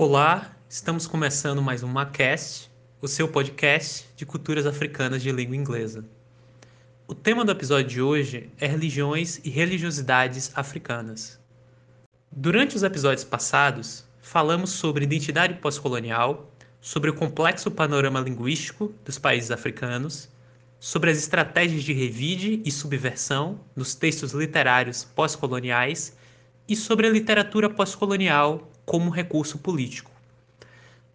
Olá, estamos começando mais um Macast, o seu podcast de culturas africanas de língua inglesa. O tema do episódio de hoje é religiões e religiosidades africanas. Durante os episódios passados, falamos sobre identidade pós-colonial, sobre o complexo panorama linguístico dos países africanos, sobre as estratégias de revide e subversão nos textos literários pós-coloniais e sobre a literatura pós-colonial como recurso político.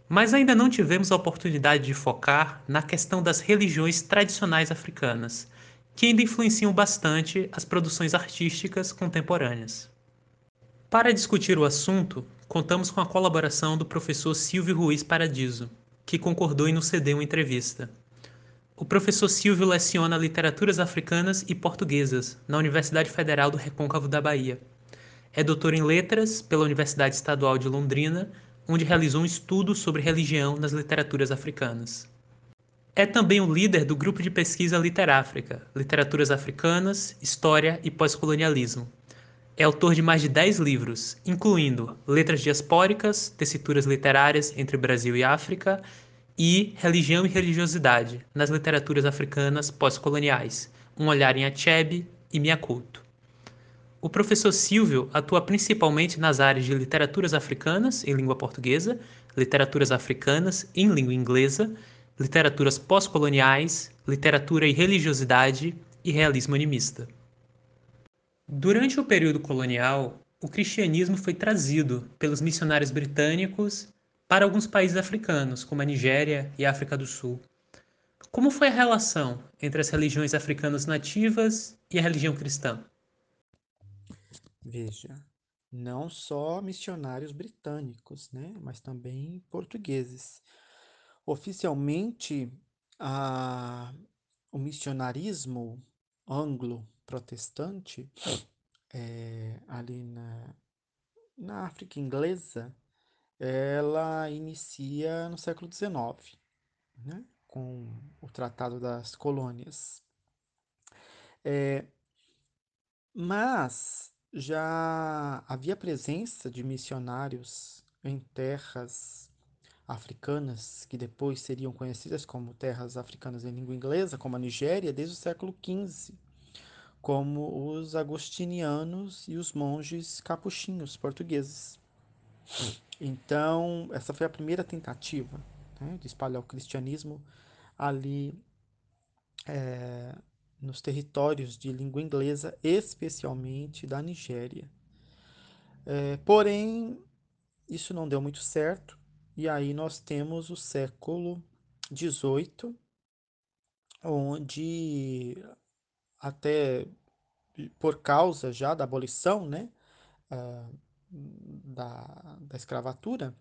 Mas ainda não tivemos a oportunidade de focar na questão das religiões tradicionais africanas, que ainda influenciam bastante as produções artísticas contemporâneas. Para discutir o assunto, contamos com a colaboração do professor Silvio Ruiz Paradiso, que concordou em nos ceder uma entrevista. O professor Silvio leciona literaturas africanas e portuguesas na Universidade Federal do Recôncavo da Bahia. É doutor em letras pela Universidade Estadual de Londrina, onde realizou um estudo sobre religião nas literaturas africanas. É também o líder do grupo de pesquisa Literáfrica, Literaturas Africanas, História e Pós-Colonialismo. É autor de mais de 10 livros, incluindo Letras Diaspóricas, Tessituras Literárias entre Brasil e África e Religião e Religiosidade nas Literaturas Africanas Pós-Coloniais, Um Olhar em Achebe e Miaculto. O professor Silvio atua principalmente nas áreas de literaturas africanas em língua portuguesa, literaturas africanas em língua inglesa literaturas pós-coloniais, literatura e religiosidade e realismo animista. Durante o período colonial, o cristianismo foi trazido pelos missionários britânicos para alguns países africanos, como a Nigéria e a África do Sul. Como foi a relação entre as religiões africanas nativas e a religião cristã? Veja, não só missionários britânicos, né, mas também portugueses. Oficialmente, a, o missionarismo anglo-protestante, é, ali na, na África inglesa, ela inicia no século XIX, né, com o Tratado das Colônias. É, mas já havia presença de missionários em terras africanas, que depois seriam conhecidas como terras africanas em língua inglesa, como a Nigéria, desde o século XV, como os agostinianos e os monges capuchinhos portugueses. Então, essa foi a primeira tentativa né, de espalhar o cristianismo ali é, nos territórios de língua inglesa, especialmente da Nigéria. É, porém, isso não deu muito certo e aí nós temos o século XVIII, onde até por causa já da abolição, né, uh, da, da escravatura,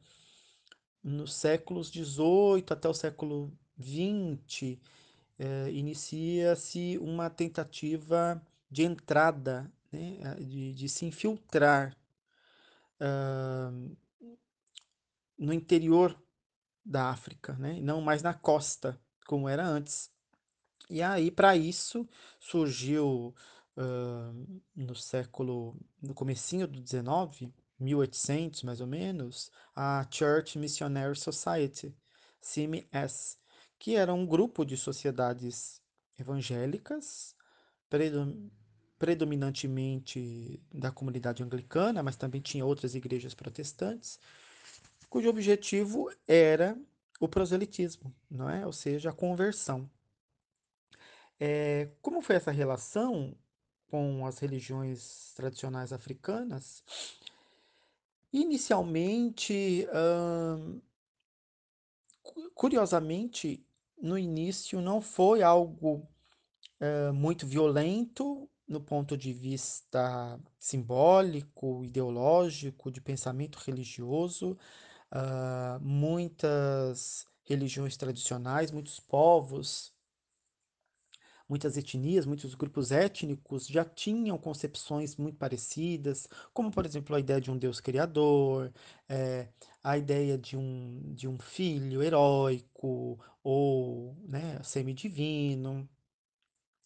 nos séculos XVIII até o século XX, eh, inicia-se uma tentativa de entrada, né, de, de se infiltrar uh, no interior da África, né? não mais na costa, como era antes. E aí, para isso, surgiu uh, no século, no comecinho do 19, 1800 mais ou menos, a Church Missionary Society, CMS, que era um grupo de sociedades evangélicas, predominantemente da comunidade anglicana, mas também tinha outras igrejas protestantes, cujo objetivo era o proselitismo, não é? ou seja, a conversão. É, como foi essa relação com as religiões tradicionais africanas? Inicialmente, hum, curiosamente, no início não foi algo muito violento no ponto de vista simbólico, ideológico, de pensamento religioso, uh, muitas religiões tradicionais, muitos povos, muitas etnias, muitos grupos étnicos já tinham concepções muito parecidas, como, por exemplo, a ideia de um Deus criador, é, a ideia de um, de um filho heróico ou né, semidivino,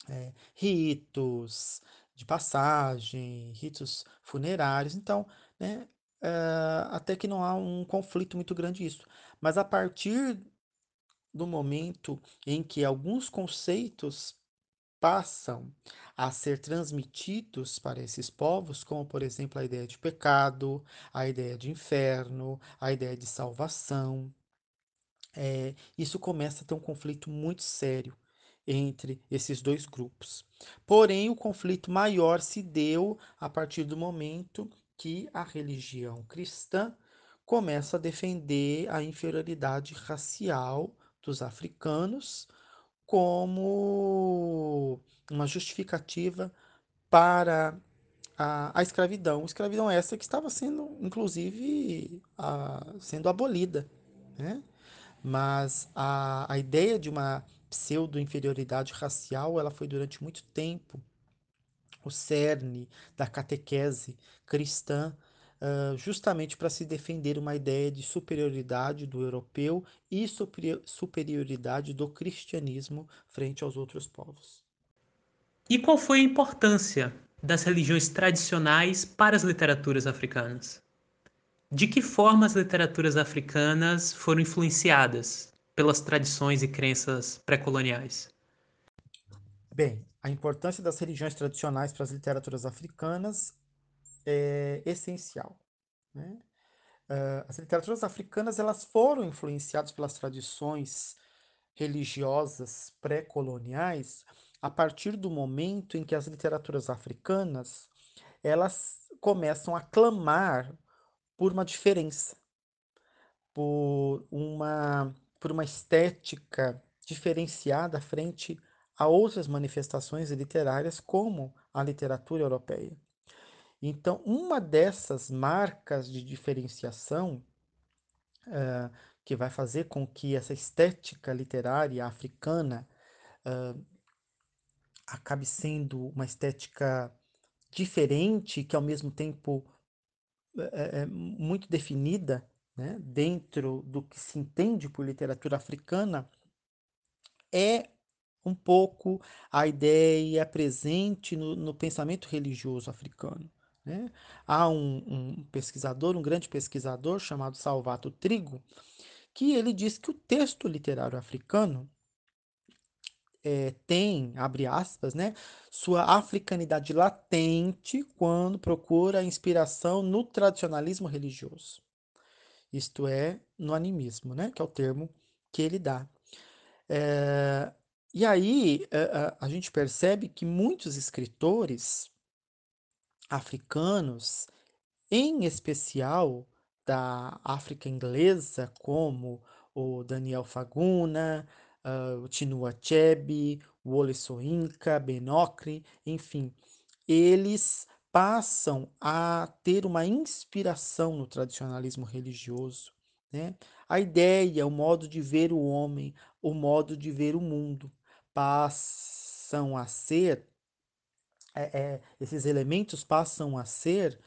é, ritos, de passagem, ritos funerários. Então, né, eh, até que não há um conflito muito grande isso. Mas a partir do momento em que alguns conceitos passam a ser transmitidos para esses povos, como por exemplo a ideia de pecado, a ideia de inferno, a ideia de salvação, é, isso começa a ter um conflito muito sério entre esses dois grupos. Porém, o conflito maior se deu a partir do momento que a religião cristã começa a defender a inferioridade racial dos africanos como uma justificativa para a, a escravidão. Escravidão essa que estava sendo, inclusive, a, sendo abolida. Né? Mas a, a ideia de uma pseudo-inferioridade racial, ela foi durante muito tempo o cerne da catequese cristã, uh, justamente para se defender uma ideia de superioridade do europeu e superioridade do cristianismo frente aos outros povos. E qual foi a importância das religiões tradicionais para as literaturas africanas? De que forma as literaturas africanas foram influenciadas pelas tradições e crenças pré-coloniais? Bem, a importância das religiões tradicionais para as literaturas africanas é essencial. Né? Uh, as literaturas africanas elas foram influenciadas pelas tradições religiosas pré-coloniais a partir do momento em que as literaturas africanas elas começam a clamar por uma diferença, por uma, por uma estética diferenciada frente a outras manifestações literárias, como a literatura europeia. Então, uma dessas marcas de diferenciação uh, que vai fazer com que essa estética literária africana uh, acabe sendo uma estética diferente, que ao mesmo tempo é, é muito definida né, dentro do que se entende por literatura africana, é um pouco a ideia presente no, no pensamento religioso africano. Né? Há um, um, pesquisador, um grande pesquisador chamado Salvato Trigo, que ele diz que o texto literário africano é, tem, abre aspas, né, sua africanidade latente quando procura inspiração no tradicionalismo religioso. Isto é, no animismo, né, que é o termo que ele dá. É, e aí a, a gente percebe que muitos escritores africanos, em especial da África inglesa, como o Daniel Faguna, uh, o Chinua Achebe, o Wole Soyinka, Benocre, enfim, eles passam a ter uma inspiração no tradicionalismo religioso. Né? A ideia, o modo de ver o homem, o modo de ver o mundo, passam a ser, é, é, esses elementos passam a ser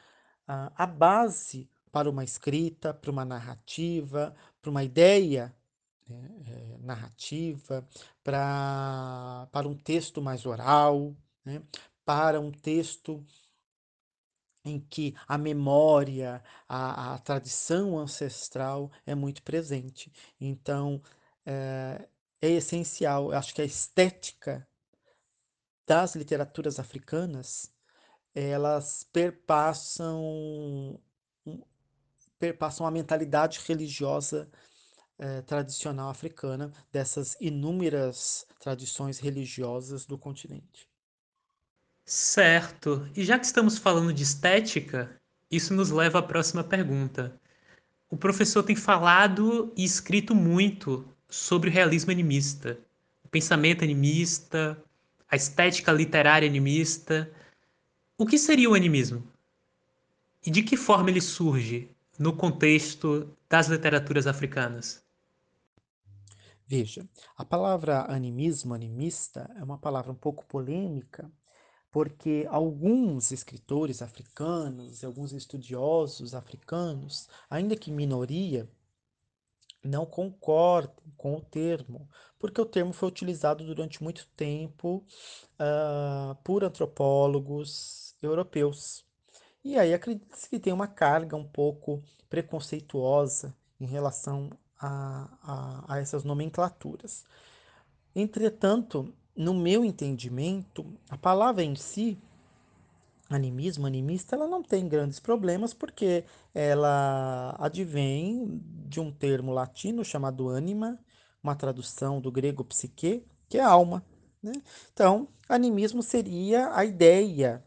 uh, a base para uma escrita, para uma narrativa, para uma ideia né, é, narrativa, pra, para um texto mais oral, né, para um texto em que a memória, a, a tradição ancestral é muito presente. Então, é, é essencial, eu acho que a estética das literaturas africanas, elas perpassam, perpassam a mentalidade religiosa eh, tradicional africana, dessas inúmeras tradições religiosas do continente. Certo. E já que estamos falando de estética, isso nos leva à próxima pergunta. O professor tem falado e escrito muito sobre o realismo animista, o pensamento animista, a estética literária animista. O que seria o animismo? E de que forma ele surge no contexto das literaturas africanas? Veja, a palavra animismo, animista, é uma palavra um pouco polêmica, porque alguns escritores africanos, alguns estudiosos africanos, ainda que minoria, não concordem com o termo, porque o termo foi utilizado durante muito tempo uh, por antropólogos europeus. E aí acredita-se que tem uma carga um pouco preconceituosa em relação a, a, a essas nomenclaturas. Entretanto, no meu entendimento, a palavra em si animismo, animista, ela não tem grandes problemas porque ela advém de um termo latino chamado anima, uma tradução do grego psique, que é alma. Né? Então, animismo seria a ideia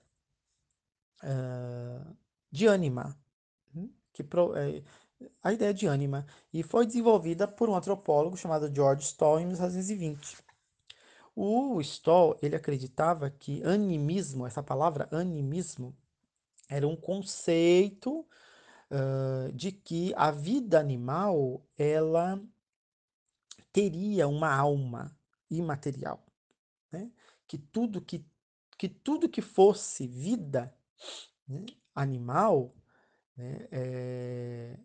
uh, de anima, né? que pro, é, a ideia de anima, e foi desenvolvida por um antropólogo chamado George Stoll em 1920. O Stoll, ele acreditava que animismo, essa palavra animismo, era um conceito uh, de que a vida animal, ela teria uma alma imaterial, né? Que tudo que, que tudo que fosse vida né, animal, né, é,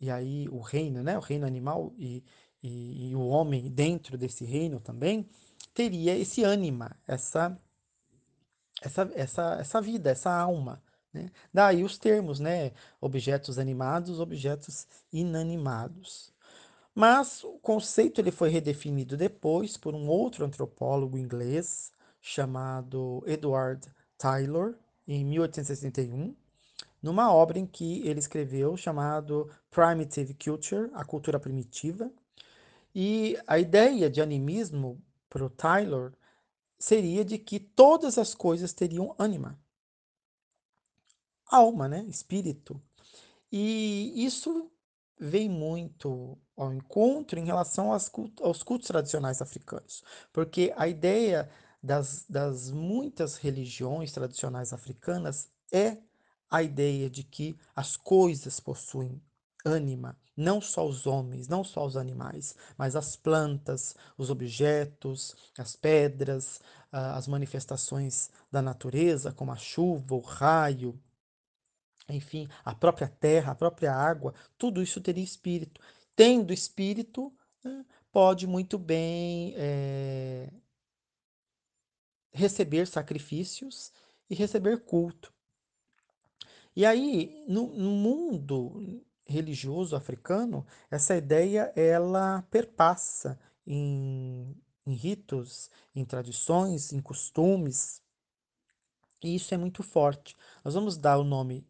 e aí o reino, né, o reino animal e, e, e o homem dentro desse reino também, teria esse ânima, essa, essa, essa, essa vida, essa alma. Né? Daí os termos, né? Objetos animados, objetos inanimados. Mas o conceito ele foi redefinido depois por um outro antropólogo inglês chamado Edward Taylor, em 1861, numa obra em que ele escreveu chamado Primitive Culture, a cultura primitiva. E a ideia de animismo para o Taylor seria de que todas as coisas teriam ânima, alma, né? espírito. E isso vem muito ao encontro em relação aos cultos, aos cultos tradicionais africanos, porque a ideia das, das muitas religiões tradicionais africanas é a ideia de que as coisas possuem ânima, não só os homens, não só os animais, mas as plantas, os objetos, as pedras, as manifestações da natureza, como a chuva, o raio, enfim, a própria terra, a própria água, tudo isso teria espírito. Tendo espírito, né, pode muito bem é, receber sacrifícios e receber culto. E aí, no, no mundo religioso africano, essa ideia ela perpassa em, em ritos, em tradições, em costumes, e isso é muito forte. Nós vamos dar o nome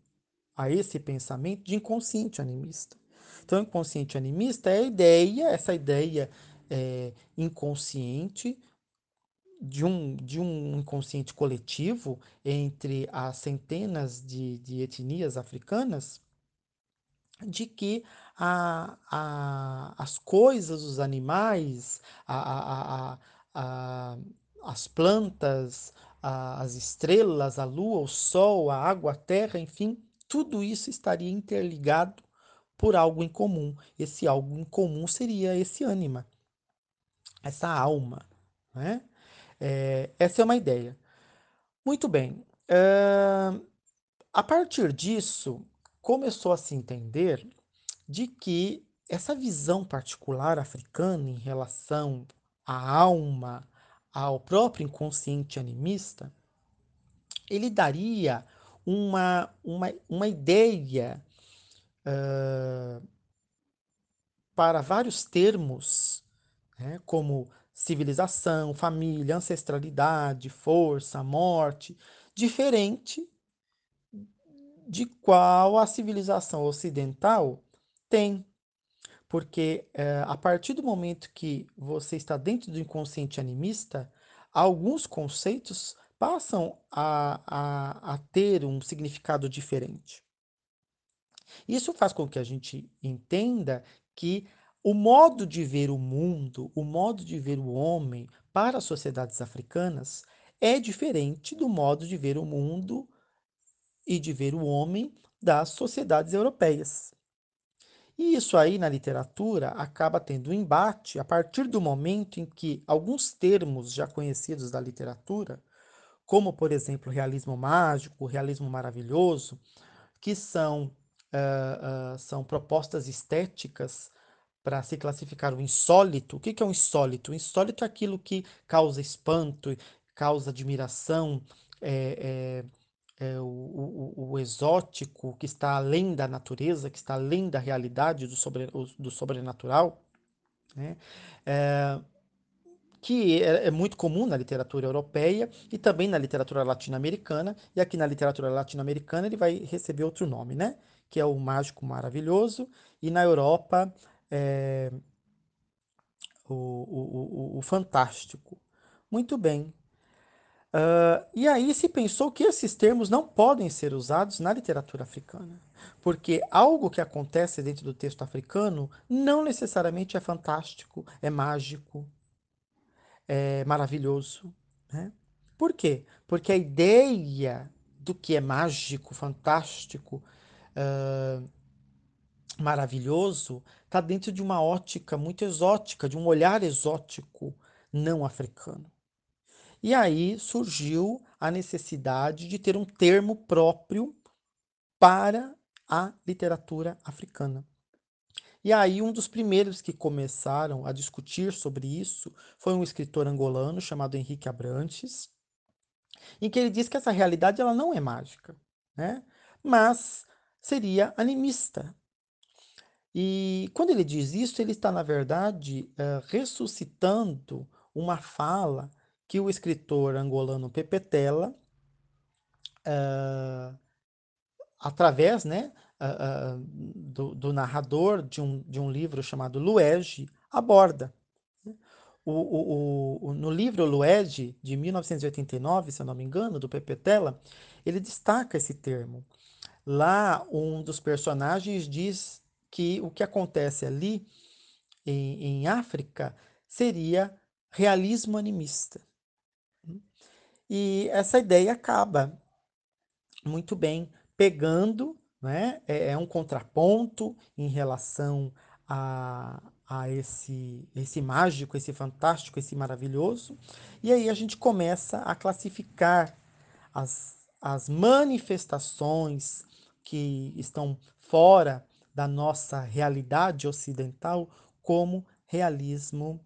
a esse pensamento de inconsciente animista. Então, inconsciente animista é a ideia, essa ideia é, inconsciente de um, de um inconsciente coletivo entre as centenas de, de etnias africanas de que a, a, as coisas, os animais, a, as plantas, as estrelas, a lua, o sol, a água, a terra, enfim, tudo isso estaria interligado por algo em comum. Esse algo em comum seria esse ânima, essa alma. Né? É, essa é uma ideia. Muito bem. Uh, a partir disso, começou a se entender de que essa visão particular africana em relação à alma, ao próprio inconsciente animista, ele daria uma, uma, uma ideia uh, para vários termos, né, como civilização, família, ancestralidade, força, morte, diferente de qual a civilização ocidental tem. Porque é, a partir do momento que você está dentro do inconsciente animista, alguns conceitos passam a, a, a ter um significado diferente. Isso faz com que a gente entenda que o modo de ver o mundo, o modo de ver o homem para as sociedades africanas é diferente do modo de ver o mundo e de ver o homem das sociedades europeias. E isso aí na literatura acaba tendo um embate a partir do momento em que alguns termos já conhecidos da literatura, como por exemplo o realismo mágico, o realismo maravilhoso, que são, uh, uh, são propostas estéticas para se classificar o insólito. O que, é um insólito? O insólito é aquilo que causa espanto, causa admiração, é, é, é o, o, o, exótico, que está além da natureza, que está além da realidade do, sobre, do sobrenatural. Né? É, que é, é, muito comum na literatura europeia e também na literatura latino-americana. E aqui na literatura latino-americana ele vai receber outro nome, né? Que é o mágico maravilhoso. E na Europa, é, o, o, o, o, fantástico. Muito bem. Uh, e aí se pensou que esses termos não podem ser usados na literatura africana, porque algo que acontece dentro do texto africano não necessariamente é fantástico, é mágico, é, maravilhoso. Né? Por quê? Porque a ideia do que é mágico, fantástico, uh, maravilhoso, está dentro de uma ótica muito exótica, de um olhar exótico não africano. E aí surgiu a necessidade de ter um termo próprio para a literatura africana. E aí, um dos primeiros que começaram a discutir sobre isso foi um escritor angolano chamado Henrique Abrantes, em que ele diz que essa realidade ela não é mágica, né? mas seria animista. E quando ele diz isso, ele está, na verdade, uh, ressuscitando uma fala que o escritor angolano Pepe Tela, uh, através né, uh, do, do, narrador de um, de um livro chamado Luege, aborda. O, o, o, no livro Luege, de 1989, se eu não me engano, do Pepe Tela, ele destaca esse termo. Lá, um dos personagens diz que o que acontece ali em, em África seria realismo animista. E essa ideia acaba muito bem pegando né? É, é um contraponto em relação a, a esse, esse mágico, esse fantástico, esse maravilhoso. E aí a gente começa a classificar as, as manifestações que estão fora da nossa realidade ocidental como realismo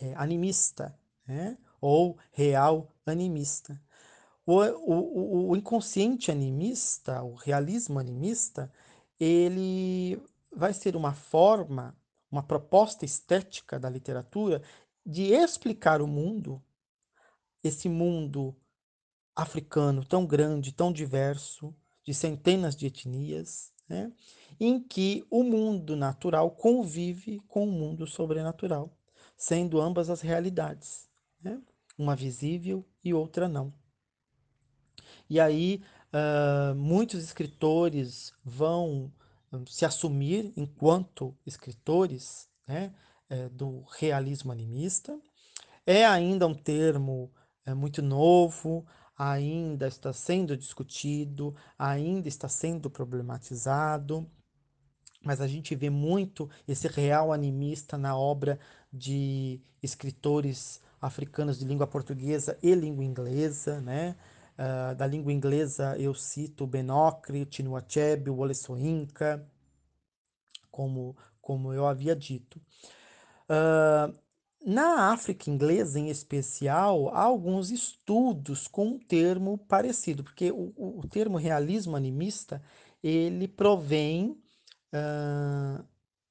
é, animista, né? Ou real animista. O, o, o inconsciente animista, o realismo animista, ele vai ser uma forma, uma proposta estética da literatura de explicar o mundo, esse mundo africano tão grande, tão diverso, de centenas de etnias, né? em que o mundo natural convive com o mundo sobrenatural, sendo ambas as realidades, né? Uma visível e outra não. E aí, uh, muitos escritores vão se assumir enquanto escritores né, é, do realismo animista. É ainda um termo é, muito novo, ainda está sendo discutido, ainda está sendo problematizado, mas a gente vê muito esse real animista na obra de escritores africanos de língua portuguesa e língua inglesa, né? Uh, da língua inglesa eu cito Benocre, Chinua Achebe, Soyinka, como, como eu havia dito. Uh, na África inglesa, em especial, há alguns estudos com um termo parecido, porque o, o termo realismo animista ele provém uh,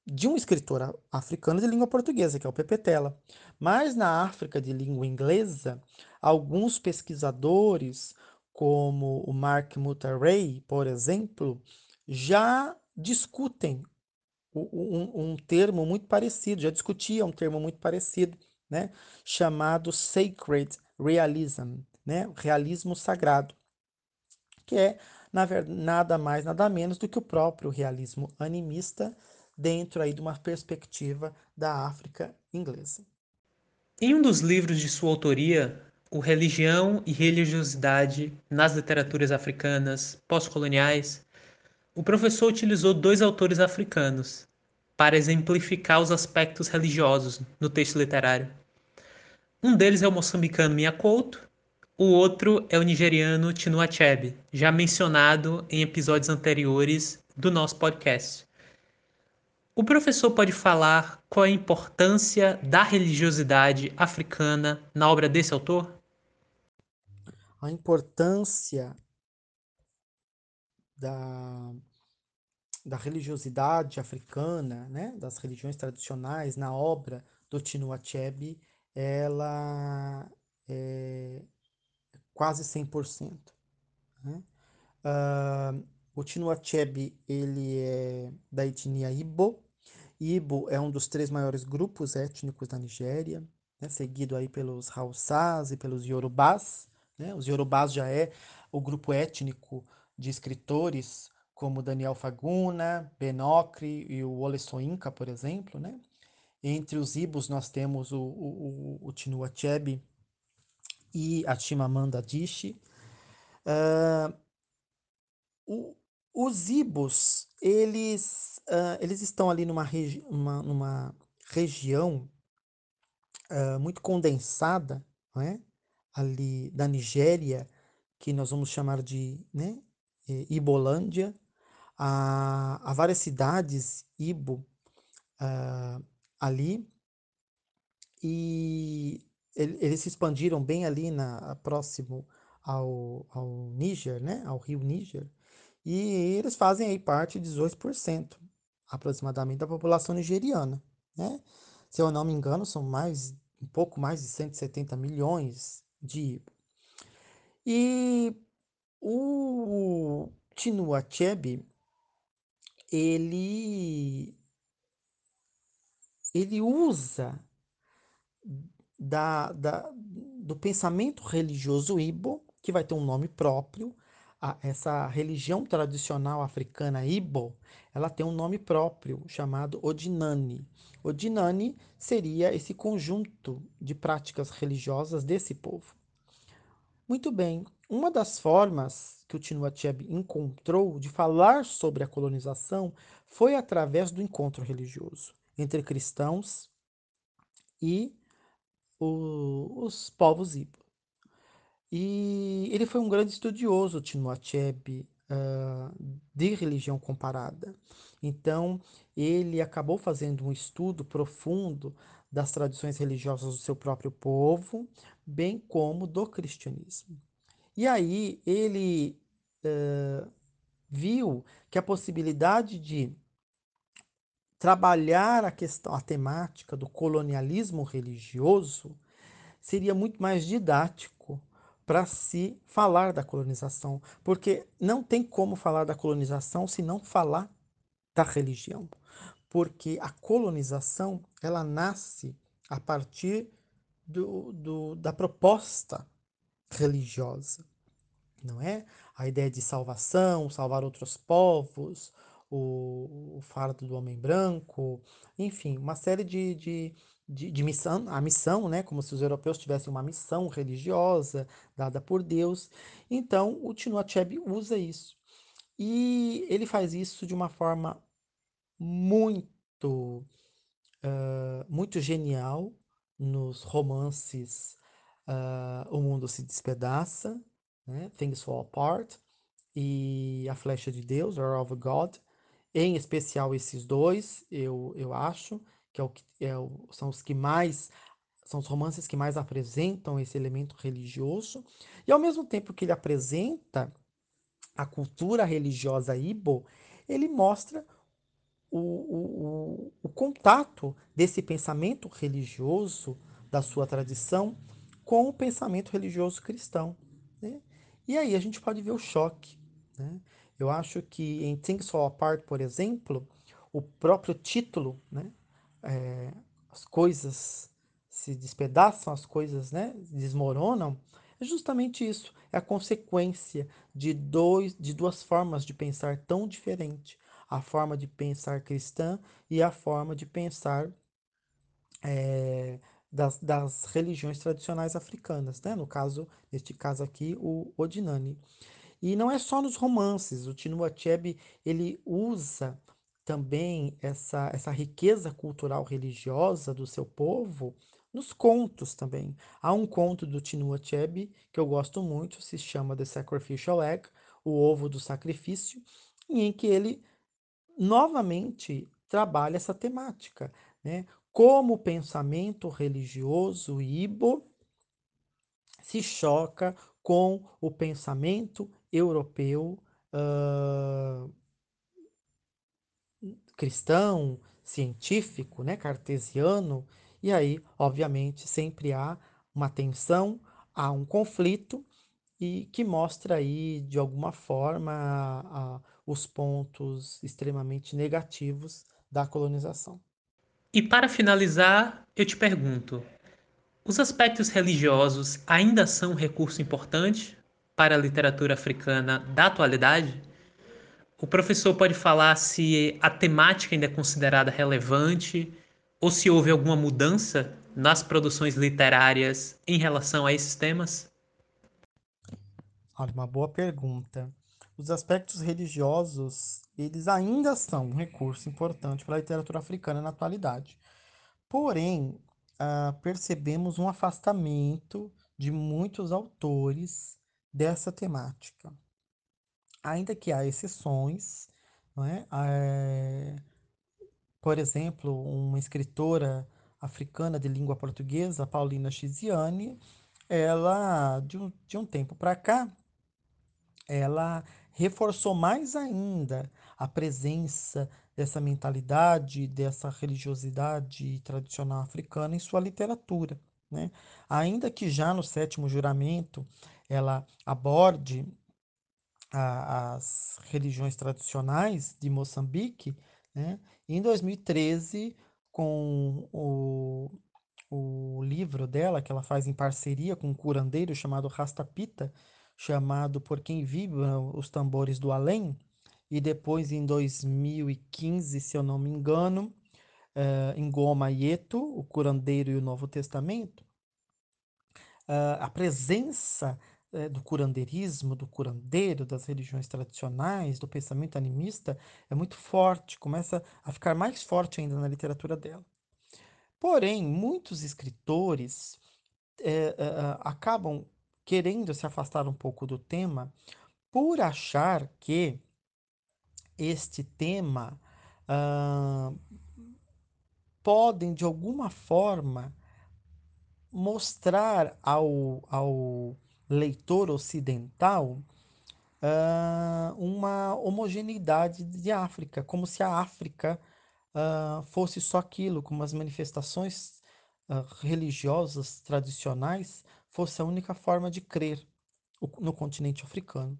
de um escritor africano de língua portuguesa, que é o Pepe Tela. Mas na África de língua inglesa, alguns pesquisadores, como o Mark Mutterey, por exemplo, já discutem um, um, termo muito parecido, já discutiam um termo muito parecido, né, chamado Sacred Realism, né, realismo sagrado, que é na verdade, nada mais, nada menos do que o próprio realismo animista dentro aí de uma perspectiva da África inglesa. Em um dos livros de sua autoria, O Religião e Religiosidade nas Literaturas Africanas Pós-Coloniais, o professor utilizou dois autores africanos para exemplificar os aspectos religiosos no texto literário. Um deles é o moçambicano Mia Couto, o outro é o nigeriano Chinua Achebe, já mencionado em episódios anteriores do nosso podcast. O professor pode falar qual a importância da religiosidade africana na obra desse autor? A importância da, da religiosidade africana, né, das religiões tradicionais na obra do Chinua Achebe, ela é quase 100%. Né? Uh, o Chinua Achebe ele é da etnia Ibo. Ibo é um dos três maiores grupos étnicos da Nigéria, né, seguido aí pelos Hausás e pelos Yorubás. Né? Os Yorubás já é o grupo étnico de escritores como Daniel Faguna, Benocre e o Wole Soyinka, por exemplo. Né? Entre os Ibos nós temos o, o, o, o Achebe e a Chimamanda Adichie. Uh, os Ibos, eles, uh, eles estão ali numa, regi uma, numa região uh, muito condensada, é? ali da Nigéria, que nós vamos chamar de né, Ibolândia. Há, há várias cidades Ibo uh, ali, e ele, eles se expandiram bem ali na, próximo ao, ao Níger, né, ao rio Níger, e eles fazem aí parte de 18% aproximadamente da população nigeriana, né? Se eu não me engano, são mais um pouco mais de 170 milhões de e o Chinua Achebe ele ele usa da, da, do pensamento religioso Ibo, que vai ter um nome próprio, a, essa religião tradicional africana Ibo, ela tem um nome próprio chamado Odinani. Odinani seria esse conjunto de práticas religiosas desse povo. Muito bem, uma das formas que o Chinua encontrou de falar sobre a colonização foi através do encontro religioso entre cristãos e o, os povos Ibo. E ele foi um grande estudioso, Chinua Achebe, uh, de religião comparada. Então, ele acabou fazendo um estudo profundo das tradições religiosas do seu próprio povo, bem como do cristianismo. E aí ele uh, viu que a possibilidade de trabalhar a questão, a temática do colonialismo religioso seria muito mais didático para se falar da colonização, porque não tem como falar da colonização se não falar da religião, porque a colonização ela nasce a partir do, do, da proposta religiosa, não é? A ideia de salvação, salvar outros povos, o, o fardo do homem branco, enfim, uma série de, de, de, de, missão, a missão, né, como se os europeus tivessem uma missão religiosa dada por Deus. Então, o Tino Achebe usa isso. E ele faz isso de uma forma muito, uh, muito genial nos romances uh, O Mundo se Despedaça, né, Things Fall Apart, e A Flecha de Deus, Or of God, em especial esses dois, eu, eu acho, que, é o, é o, são os que mais são os romances que mais apresentam esse elemento religioso, e ao mesmo tempo que ele apresenta a cultura religiosa Ibo, ele mostra o, o, o, contato desse pensamento religioso da sua tradição com o pensamento religioso cristão. Né? E aí a gente pode ver o choque. Né? Eu acho que em Things Fall Apart, por exemplo, o próprio título, né, é, as coisas se despedaçam, as coisas né, desmoronam, é justamente isso. É a consequência de, dois, de duas formas de pensar tão diferentes. A forma de pensar cristã e a forma de pensar é, das, das, religiões tradicionais africanas. Né? No caso, neste caso aqui, o Odinani. E não é só nos romances. O Chinua Achebe ele usa também essa, essa riqueza cultural religiosa do seu povo nos contos também. Há um conto do Chinua Achebe que eu gosto muito, se chama The Sacrificial Egg, o ovo do sacrifício, em que ele novamente trabalha essa temática, né? Como o pensamento religioso Ibo se choca com o pensamento europeu uh, cristão, científico, né, cartesiano, e aí, obviamente, sempre há uma tensão, há um conflito e que mostra aí de alguma forma a, a, os pontos extremamente negativos da colonização. E para finalizar, eu te pergunto: os aspectos religiosos ainda são um recurso importante para a literatura africana da atualidade? O professor pode falar se a temática ainda é considerada relevante ou se houve alguma mudança nas produções literárias em relação a esses temas? Olha, uma boa pergunta. Os aspectos religiosos, eles ainda são um recurso importante para a literatura africana na atualidade. Porém, uh, percebemos um afastamento de muitos autores dessa temática ainda que há exceções, não é? é? por exemplo, uma escritora africana de língua portuguesa, Paulina Chiziane, ela, de um, de um tempo para cá, ela reforçou mais ainda a presença dessa mentalidade, dessa religiosidade tradicional africana em sua literatura. Né? Ainda que já no sétimo juramento ela aborde a, as religiões tradicionais de Moçambique, né? em 2013, com o, o livro dela, que ela faz em parceria com um curandeiro chamado Rastapita, chamado Por Quem Vibram os Tambores do Além, e depois em 2015, se eu não me engano, uh, em Goma Yeto, o curandeiro e o Novo Testamento, uh, a presença é, do curandeirismo, do curandeiro, das religiões tradicionais, do pensamento animista, é muito forte, começa a ficar mais forte ainda na literatura dela. Porém, muitos escritores é, acabam querendo se afastar um pouco do tema por achar que este tema uh, podem, de alguma forma, mostrar ao, ao leitor ocidental uh, uma homogeneidade de África, como se a África uh, fosse só aquilo, como as manifestações uh, religiosas tradicionais fosse a única forma de crer no continente africano.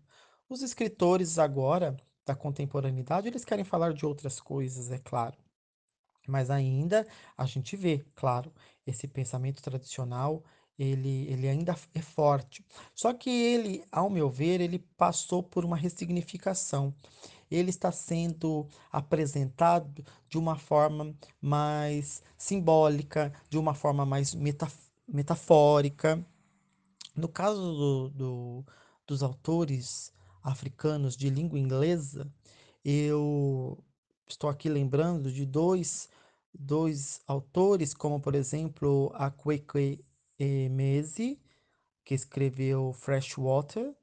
Os escritores agora da contemporaneidade, eles querem falar de outras coisas, é claro. Mas ainda a gente vê, claro, esse pensamento tradicional ele, ele ainda é forte. Só que ele, ao meu ver, ele passou por uma ressignificação. Ele está sendo apresentado de uma forma mais simbólica, de uma forma mais metafórica. No caso do, do, dos autores africanos de língua inglesa, eu estou aqui lembrando de dois, dois autores, como por exemplo a Kwekwe Emezi, que escreveu Freshwater,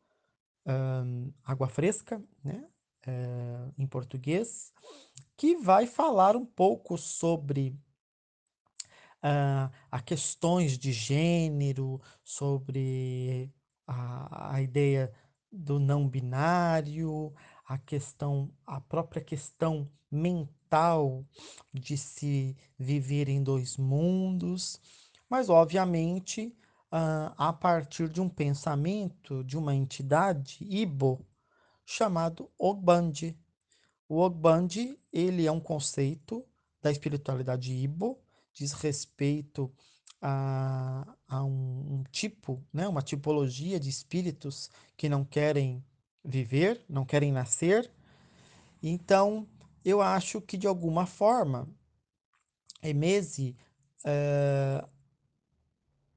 um, Água Fresca, né? Uh, em português, que vai falar um pouco sobre uh, a questões de gênero, sobre a, a ideia do não binário, a questão, a própria questão mental de se viver em dois mundos mas obviamente a partir de um pensamento de uma entidade Ibo chamado Ogbandi. O Ogbandi ele é um conceito da espiritualidade Ibo, diz respeito a, a um, um tipo, né, uma tipologia de espíritos que não querem viver, não querem nascer. Então, eu acho que de alguma forma, Emese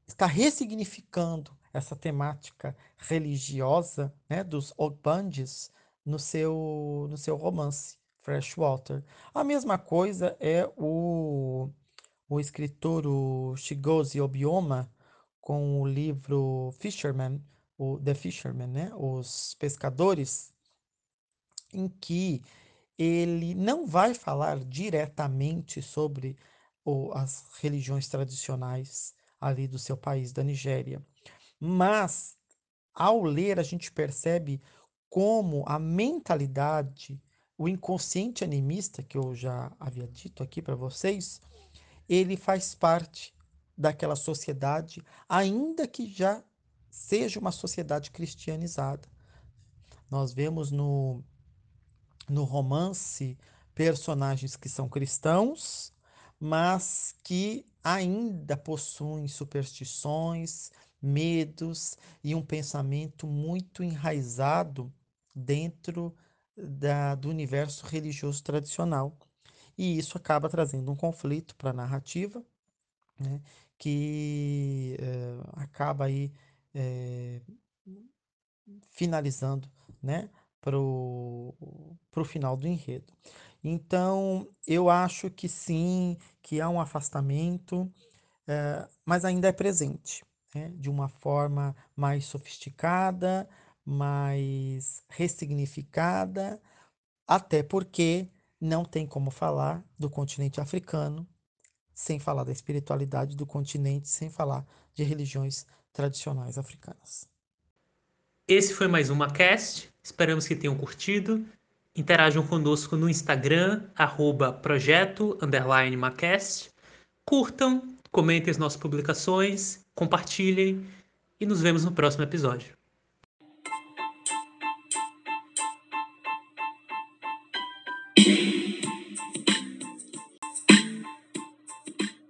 está ressignificando essa temática religiosa né, dos Ogbandes no seu, no seu romance Freshwater. A mesma coisa é o, o escritor o Shigozi Obioma com o livro Fisherman, o The Fisherman, né, Os Pescadores, em que ele não vai falar diretamente sobre o, as religiões tradicionais ali do seu país, da Nigéria, mas ao ler a gente percebe como a mentalidade, o inconsciente animista que eu já havia dito aqui para vocês, ele faz parte daquela sociedade, ainda que já seja uma sociedade cristianizada. Nós vemos no, no romance personagens que são cristãos, mas que ainda possuem superstições, medos e um pensamento muito enraizado dentro da, do universo religioso tradicional. E isso acaba trazendo um conflito para a narrativa, né, que é, acaba aí é, finalizando né, para o final do enredo. Então, eu acho que sim, que há um afastamento, é, mas ainda é presente, né, de uma forma mais sofisticada, mais ressignificada, até porque não tem como falar do continente africano sem falar da espiritualidade do continente, sem falar de religiões tradicionais africanas. Esse foi mais uma cast. Esperamos que tenham curtido. Interajam conosco no Instagram, arroba projeto, Macast. Curtam, comentem as nossas publicações, compartilhem e nos vemos no próximo episódio.